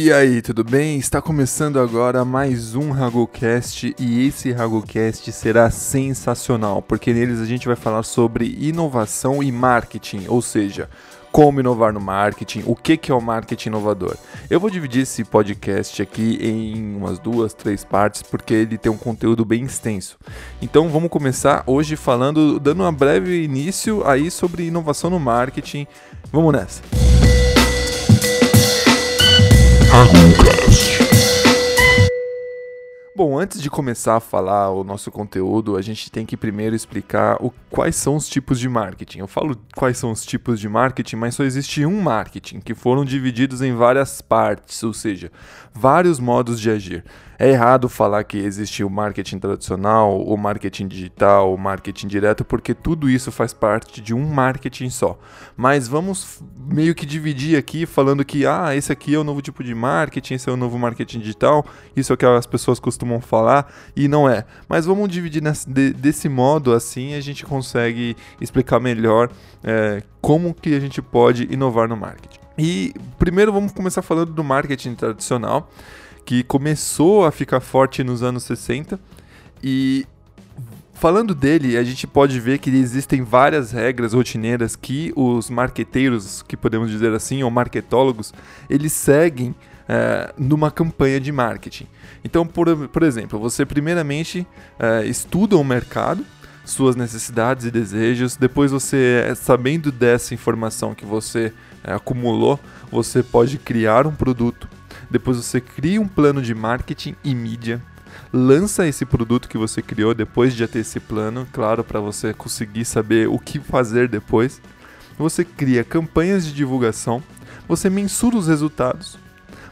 E aí, tudo bem? Está começando agora mais um RagoCast e esse RagoCast será sensacional, porque neles a gente vai falar sobre inovação e marketing, ou seja, como inovar no marketing, o que, que é o marketing inovador. Eu vou dividir esse podcast aqui em umas duas, três partes, porque ele tem um conteúdo bem extenso. Então vamos começar hoje falando, dando um breve início aí sobre inovação no marketing. Vamos nessa! Bom, antes de começar a falar o nosso conteúdo, a gente tem que primeiro explicar o, quais são os tipos de marketing. Eu falo quais são os tipos de marketing, mas só existe um marketing, que foram divididos em várias partes, ou seja, vários modos de agir. É errado falar que existe o marketing tradicional, o marketing digital, o marketing direto, porque tudo isso faz parte de um marketing só. Mas vamos meio que dividir aqui falando que ah, esse aqui é o novo tipo de marketing, esse é o novo marketing digital, isso é o que as pessoas costumam falar e não é. Mas vamos dividir nesse, de, desse modo assim a gente consegue explicar melhor é, como que a gente pode inovar no marketing. E primeiro vamos começar falando do marketing tradicional que começou a ficar forte nos anos 60 e falando dele, a gente pode ver que existem várias regras rotineiras que os marqueteiros, que podemos dizer assim, ou marketólogos, eles seguem é, numa campanha de marketing. Então, por, por exemplo, você primeiramente é, estuda o mercado, suas necessidades e desejos, depois você, sabendo dessa informação que você é, acumulou, você pode criar um produto depois você cria um plano de marketing e mídia, lança esse produto que você criou depois de já ter esse plano, claro, para você conseguir saber o que fazer depois. Você cria campanhas de divulgação, você mensura os resultados,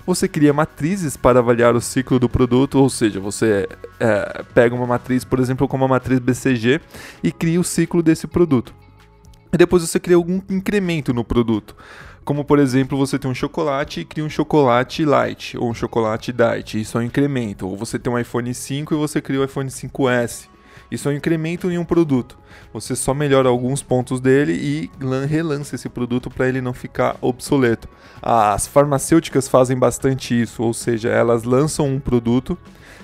você cria matrizes para avaliar o ciclo do produto, ou seja, você é, pega uma matriz, por exemplo, como a matriz BCG e cria o ciclo desse produto. E depois você cria algum incremento no produto. Como, por exemplo, você tem um chocolate e cria um chocolate light ou um chocolate diet. Isso é um incremento. Ou você tem um iPhone 5 e você cria o iPhone 5S. Isso é um incremento em um produto. Você só melhora alguns pontos dele e relança esse produto para ele não ficar obsoleto. As farmacêuticas fazem bastante isso, ou seja, elas lançam um produto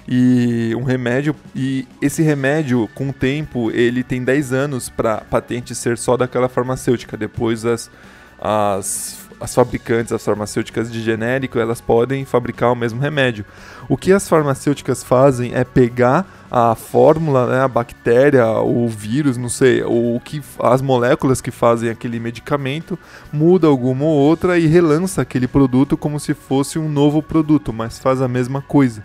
e um remédio e esse remédio com o tempo ele tem 10 anos para patente ser só daquela farmacêutica. Depois as as, as fabricantes, as farmacêuticas de genérico, elas podem fabricar o mesmo remédio. O que as farmacêuticas fazem é pegar a fórmula, né, a bactéria, o vírus, não sei, o que as moléculas que fazem aquele medicamento, muda alguma ou outra e relança aquele produto como se fosse um novo produto, mas faz a mesma coisa.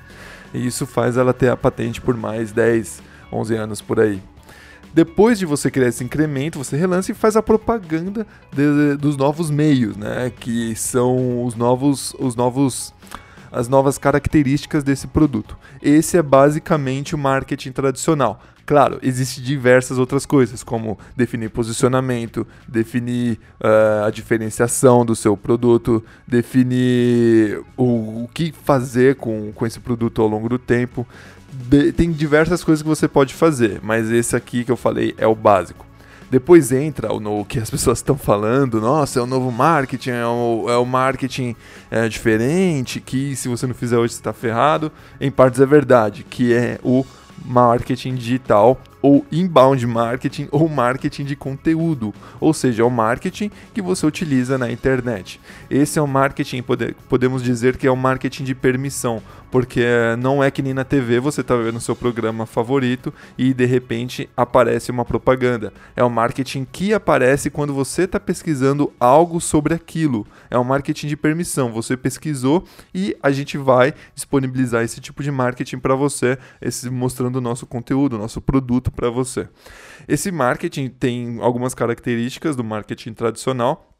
E isso faz ela ter a patente por mais 10, 11 anos por aí. Depois de você criar esse incremento, você relança e faz a propaganda de, dos novos meios, né? Que são os novos, os novos as novas características desse produto. Esse é basicamente o marketing tradicional. Claro, existem diversas outras coisas, como definir posicionamento, definir uh, a diferenciação do seu produto, definir o, o que fazer com, com esse produto ao longo do tempo tem diversas coisas que você pode fazer, mas esse aqui que eu falei é o básico. Depois entra o que as pessoas estão falando, nossa, é o novo marketing, é o, é marketing é, diferente, que se você não fizer hoje você está ferrado. Em partes é verdade, que é o marketing digital ou inbound marketing ou marketing de conteúdo, ou seja, é o marketing que você utiliza na internet. Esse é o marketing, podemos dizer que é o marketing de permissão, porque não é que nem na TV você está vendo seu programa favorito e de repente aparece uma propaganda. É o marketing que aparece quando você está pesquisando algo sobre aquilo. É o marketing de permissão. Você pesquisou e a gente vai disponibilizar esse tipo de marketing para você, esse, mostrando o nosso conteúdo, nosso produto para você. Esse marketing tem algumas características do marketing tradicional.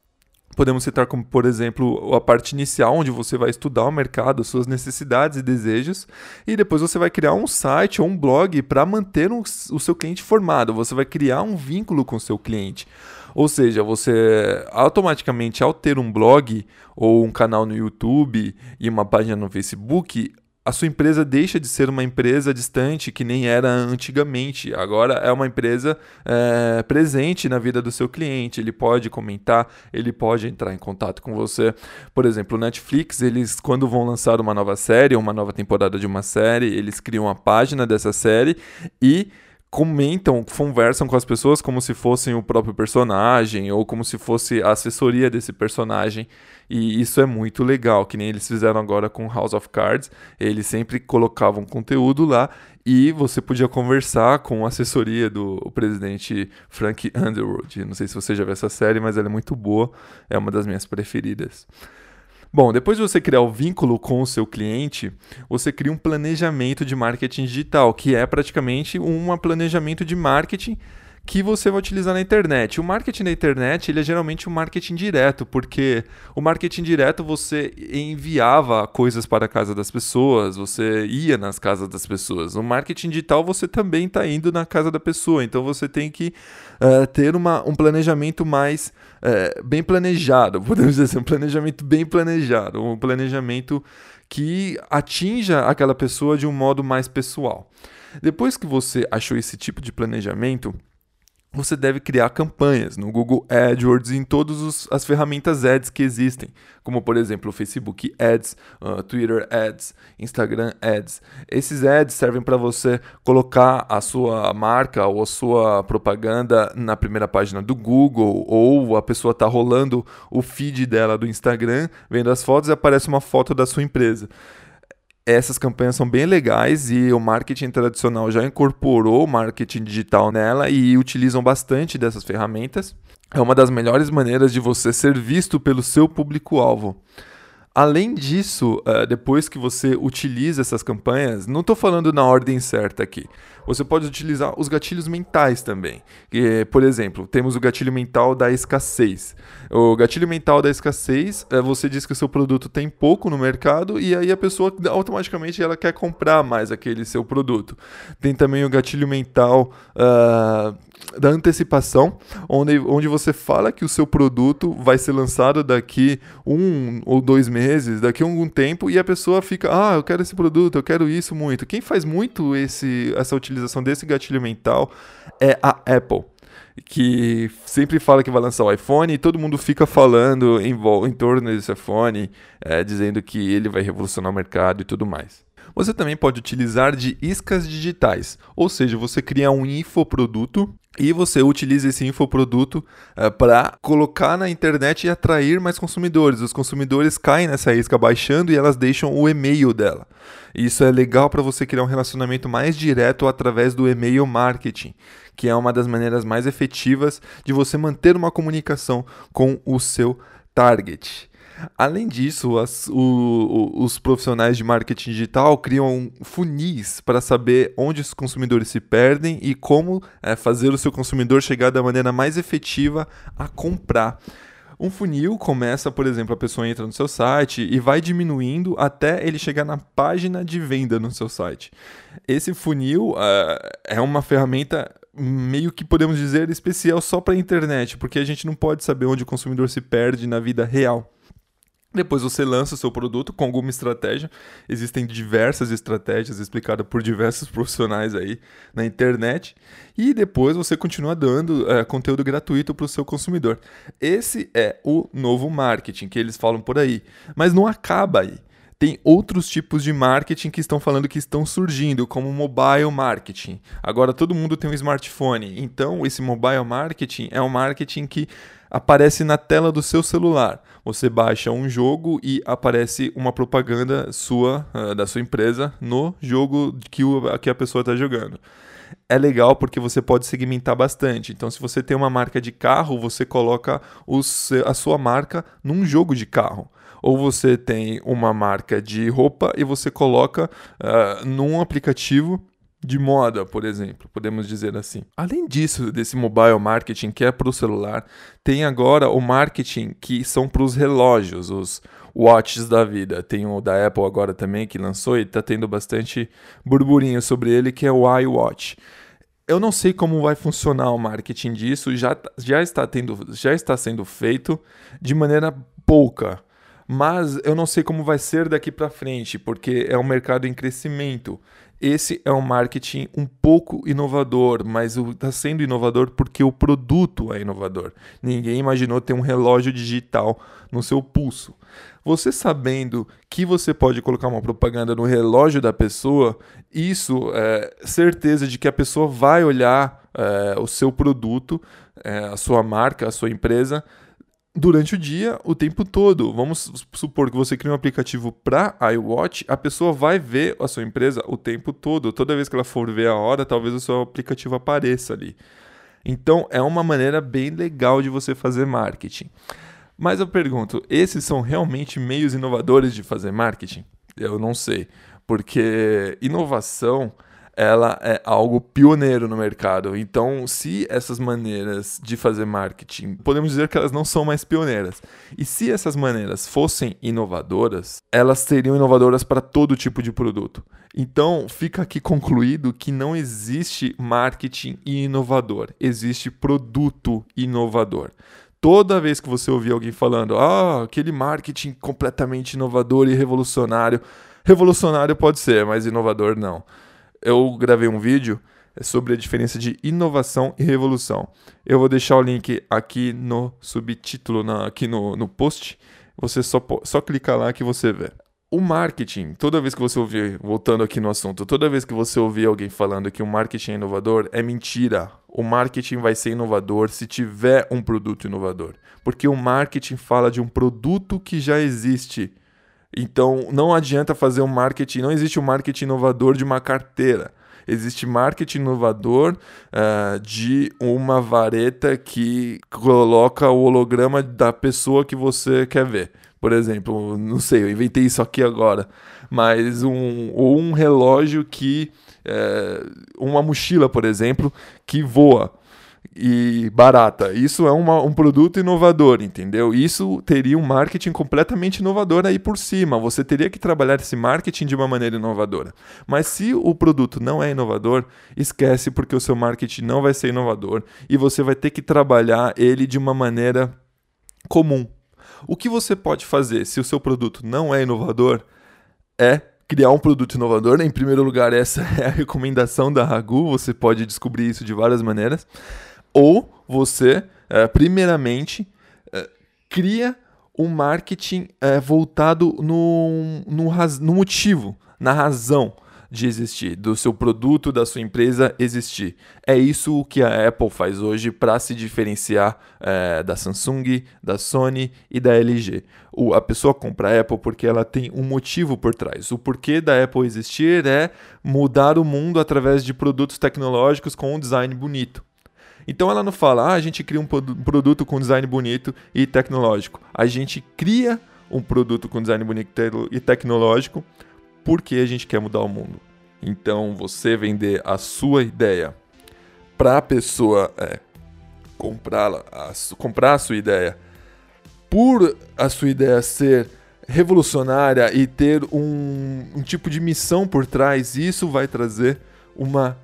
Podemos citar como, por exemplo, a parte inicial, onde você vai estudar o mercado, suas necessidades e desejos, e depois você vai criar um site ou um blog para manter um, o seu cliente formado. Você vai criar um vínculo com o seu cliente. Ou seja, você automaticamente, ao ter um blog ou um canal no YouTube e uma página no Facebook, a sua empresa deixa de ser uma empresa distante que nem era antigamente. Agora é uma empresa é, presente na vida do seu cliente. Ele pode comentar, ele pode entrar em contato com você. Por exemplo, o Netflix, eles quando vão lançar uma nova série, uma nova temporada de uma série, eles criam a página dessa série e comentam, conversam com as pessoas como se fossem o próprio personagem ou como se fosse a assessoria desse personagem. E isso é muito legal, que nem eles fizeram agora com House of Cards. Eles sempre colocavam conteúdo lá e você podia conversar com a assessoria do presidente Frank Underwood. Não sei se você já viu essa série, mas ela é muito boa, é uma das minhas preferidas. Bom, depois de você criar o vínculo com o seu cliente, você cria um planejamento de marketing digital, que é praticamente um planejamento de marketing que você vai utilizar na internet. O marketing na internet ele é geralmente um marketing direto, porque o marketing direto você enviava coisas para a casa das pessoas, você ia nas casas das pessoas. No marketing digital você também está indo na casa da pessoa, então você tem que uh, ter uma, um planejamento mais uh, bem planejado, podemos dizer assim, um planejamento bem planejado, um planejamento que atinja aquela pessoa de um modo mais pessoal. Depois que você achou esse tipo de planejamento, você deve criar campanhas no Google AdWords e em todas as ferramentas Ads que existem, como por exemplo o Facebook Ads, uh, Twitter Ads, Instagram Ads. Esses ads servem para você colocar a sua marca ou a sua propaganda na primeira página do Google, ou a pessoa está rolando o feed dela do Instagram, vendo as fotos e aparece uma foto da sua empresa essas campanhas são bem legais e o marketing tradicional já incorporou o marketing digital nela e utilizam bastante dessas ferramentas. É uma das melhores maneiras de você ser visto pelo seu público-alvo. Além disso, uh, depois que você utiliza essas campanhas, não estou falando na ordem certa aqui. Você pode utilizar os gatilhos mentais também. Por exemplo, temos o gatilho mental da escassez. O gatilho mental da escassez é você diz que o seu produto tem pouco no mercado e aí a pessoa automaticamente ela quer comprar mais aquele seu produto. Tem também o gatilho mental uh, da antecipação, onde, onde você fala que o seu produto vai ser lançado daqui um ou dois meses, daqui a algum tempo, e a pessoa fica, ah, eu quero esse produto, eu quero isso muito. Quem faz muito esse, essa utilização desse gatilho mental é a Apple que sempre fala que vai lançar o iPhone e todo mundo fica falando em, em torno desse iPhone, é, dizendo que ele vai revolucionar o mercado e tudo mais. Você também pode utilizar de iscas digitais, ou seja, você cria um infoproduto e você utiliza esse infoproduto uh, para colocar na internet e atrair mais consumidores. Os consumidores caem nessa isca baixando e elas deixam o e-mail dela. Isso é legal para você criar um relacionamento mais direto através do e-mail marketing, que é uma das maneiras mais efetivas de você manter uma comunicação com o seu target. Além disso, as, o, os profissionais de marketing digital criam funis para saber onde os consumidores se perdem e como é, fazer o seu consumidor chegar da maneira mais efetiva a comprar. Um funil começa, por exemplo, a pessoa entra no seu site e vai diminuindo até ele chegar na página de venda no seu site. Esse funil uh, é uma ferramenta meio que podemos dizer especial só para a internet, porque a gente não pode saber onde o consumidor se perde na vida real. Depois você lança o seu produto com alguma estratégia. Existem diversas estratégias explicadas por diversos profissionais aí na internet. E depois você continua dando é, conteúdo gratuito para o seu consumidor. Esse é o novo marketing que eles falam por aí. Mas não acaba aí tem outros tipos de marketing que estão falando que estão surgindo, como mobile marketing. Agora todo mundo tem um smartphone, então esse mobile marketing é um marketing que aparece na tela do seu celular. Você baixa um jogo e aparece uma propaganda sua, uh, da sua empresa, no jogo que a pessoa está jogando. É legal porque você pode segmentar bastante. Então, se você tem uma marca de carro, você coloca os, a sua marca num jogo de carro. Ou você tem uma marca de roupa e você coloca uh, num aplicativo de moda, por exemplo, podemos dizer assim. Além disso, desse mobile marketing que é para o celular, tem agora o marketing que são para os relógios, os watches da vida. Tem o da Apple agora também que lançou e está tendo bastante burburinho sobre ele, que é o iWatch. Eu não sei como vai funcionar o marketing disso, já, já, está, tendo, já está sendo feito de maneira pouca Mas eu não sei como vai ser daqui para frente, porque é um mercado em crescimento. Esse é um marketing um pouco inovador, mas está sendo inovador porque o produto é inovador. Ninguém imaginou ter um relógio digital no seu pulso. Você sabendo que você pode colocar uma propaganda no relógio da pessoa, isso é certeza de que a pessoa vai olhar é, o seu produto, é, a sua marca, a sua empresa durante o dia, o tempo todo. Vamos supor que você cria um aplicativo para iWatch, a pessoa vai ver a sua empresa o tempo todo. Toda vez que ela for ver a hora, talvez o seu aplicativo apareça ali. Então, é uma maneira bem legal de você fazer marketing. Mas eu pergunto, esses são realmente meios inovadores de fazer marketing? Eu não sei, porque inovação ela é algo pioneiro no mercado. Então, se essas maneiras de fazer marketing, podemos dizer que elas não são mais pioneiras. E se essas maneiras fossem inovadoras, elas seriam inovadoras para todo tipo de produto. Então, fica aqui concluído que não existe marketing inovador, existe produto inovador. Toda vez que você ouvir alguém falando, ah, aquele marketing completamente inovador e revolucionário, revolucionário pode ser, mas inovador não eu gravei um vídeo sobre a diferença de inovação e revolução. Eu vou deixar o link aqui no subtítulo, na, aqui no, no post. Você só, só clicar lá que você vê. O marketing, toda vez que você ouvir, voltando aqui no assunto, toda vez que você ouvir alguém falando que o marketing é inovador, é mentira. O marketing vai ser inovador se tiver um produto inovador. Porque o marketing fala de um produto que já existe. Então não adianta fazer um marketing, não existe um marketing inovador de uma carteira. Existe marketing inovador uh, de uma vareta que coloca o holograma da pessoa que você quer ver. Por exemplo, não sei, eu inventei isso aqui agora, mas um, ou um relógio que. Uh, uma mochila, por exemplo, que voa e barata. Isso é uma, um produto inovador, entendeu? Isso teria um marketing completamente inovador aí por cima. Você teria que trabalhar esse marketing de uma maneira inovadora. Mas se o produto não é inovador, esquece porque o seu marketing não vai ser inovador e você vai ter que trabalhar ele de uma maneira comum. O que você pode fazer se o seu produto não é inovador é criar um produto inovador. Em primeiro lugar, essa é a recomendação da Ragu. Você pode descobrir isso de várias maneiras. Ou você, é, primeiramente, é, cria um marketing é, voltado no, no, no motivo, na razão de existir, do seu produto, da sua empresa existir. É isso que a Apple faz hoje para se diferenciar é, da Samsung, da Sony e da LG. O, a pessoa compra a Apple porque ela tem um motivo por trás. O porquê da Apple existir é mudar o mundo através de produtos tecnológicos com um design bonito. Então ela não fala, ah, a gente cria um produto com design bonito e tecnológico. A gente cria um produto com design bonito e tecnológico porque a gente quer mudar o mundo. Então você vender a sua ideia para a pessoa é, comprá-la, comprar a sua ideia, por a sua ideia ser revolucionária e ter um, um tipo de missão por trás, isso vai trazer uma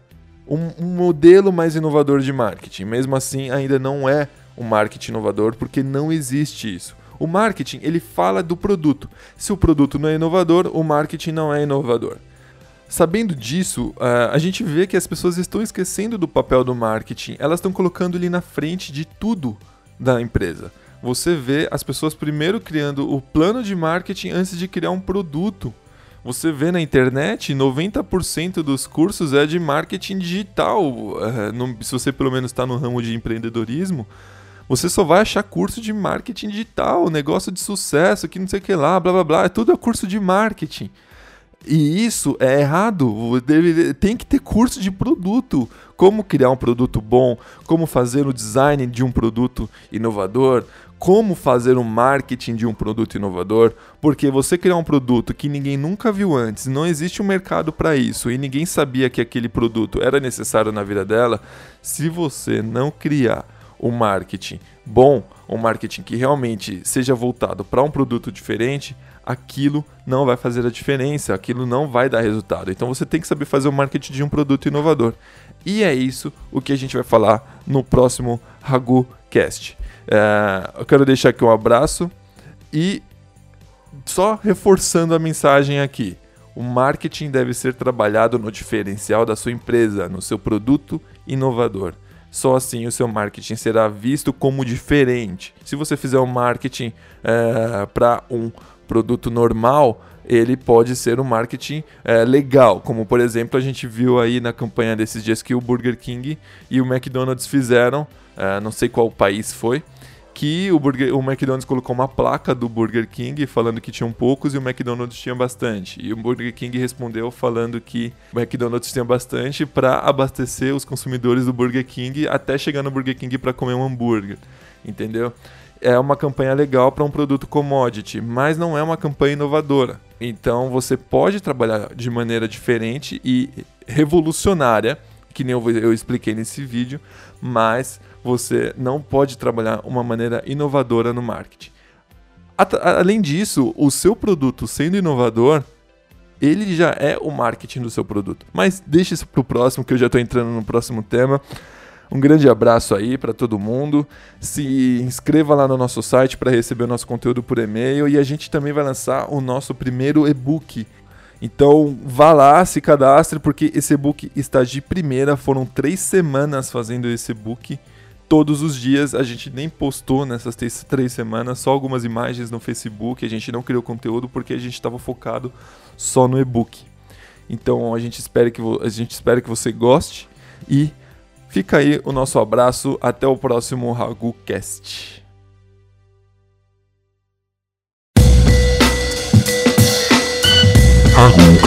um, um modelo mais inovador de marketing. Mesmo assim, ainda não é um marketing inovador porque não existe isso. O marketing ele fala do produto. Se o produto não é inovador, o marketing não é inovador. Sabendo disso, a gente vê que as pessoas estão esquecendo do papel do marketing. Elas estão colocando ele na frente de tudo da empresa. Você vê as pessoas primeiro criando o plano de marketing antes de criar um produto. Você vê na internet, 90% dos cursos é de marketing digital. É, se você pelo menos está no ramo de empreendedorismo, você só vai achar curso de marketing digital, negócio de sucesso, que não sei o que lá, blá blá blá. É tudo é curso de marketing. E isso é errado. Tem que ter curso de produto. Como criar um produto bom, como fazer o design de um produto inovador, como fazer um marketing de um produto inovador, porque você criar um produto que ninguém nunca viu antes, não existe um mercado para isso e ninguém sabia que aquele produto era necessário na vida dela, se você não criar um marketing bom, um marketing que realmente seja voltado para um produto diferente, aquilo não vai fazer a diferença, aquilo não vai dar resultado. Então você tem que saber fazer o marketing de um produto inovador. E é isso o que a gente vai falar no próximo Ragu Cast. É, eu quero deixar aqui um abraço e só reforçando a mensagem aqui. O marketing deve ser trabalhado no diferencial da sua empresa, no seu produto inovador. Só assim o seu marketing será visto como diferente. Se você fizer um marketing é, para um produto normal, ele pode ser um marketing é, legal, como por exemplo a gente viu aí na campanha desses dias que o Burger King e o McDonald's fizeram, é, não sei qual país foi, que o, Burger, o McDonald's colocou uma placa do Burger King falando que tinham poucos e o McDonald's tinha bastante. E o Burger King respondeu falando que o McDonald's tinha bastante para abastecer os consumidores do Burger King até chegar no Burger King para comer um hambúrguer. Entendeu? É uma campanha legal para um produto commodity, mas não é uma campanha inovadora. Então você pode trabalhar de maneira diferente e revolucionária, que nem eu, eu expliquei nesse vídeo, mas você não pode trabalhar uma maneira inovadora no marketing. Além disso, o seu produto sendo inovador, ele já é o marketing do seu produto. Mas deixa isso para o próximo, que eu já estou entrando no próximo tema. Um grande abraço aí para todo mundo. Se inscreva lá no nosso site para receber o nosso conteúdo por e-mail e a gente também vai lançar o nosso primeiro e-book. Então vá lá, se cadastre, porque esse e-book está de primeira. Foram três semanas fazendo esse e-book todos os dias. A gente nem postou nessas três semanas, só algumas imagens no Facebook. A gente não criou conteúdo porque a gente estava focado só no e-book. Então a gente, espera que a gente espera que você goste e fica aí o nosso abraço. Até o próximo RaguCast. Ragu.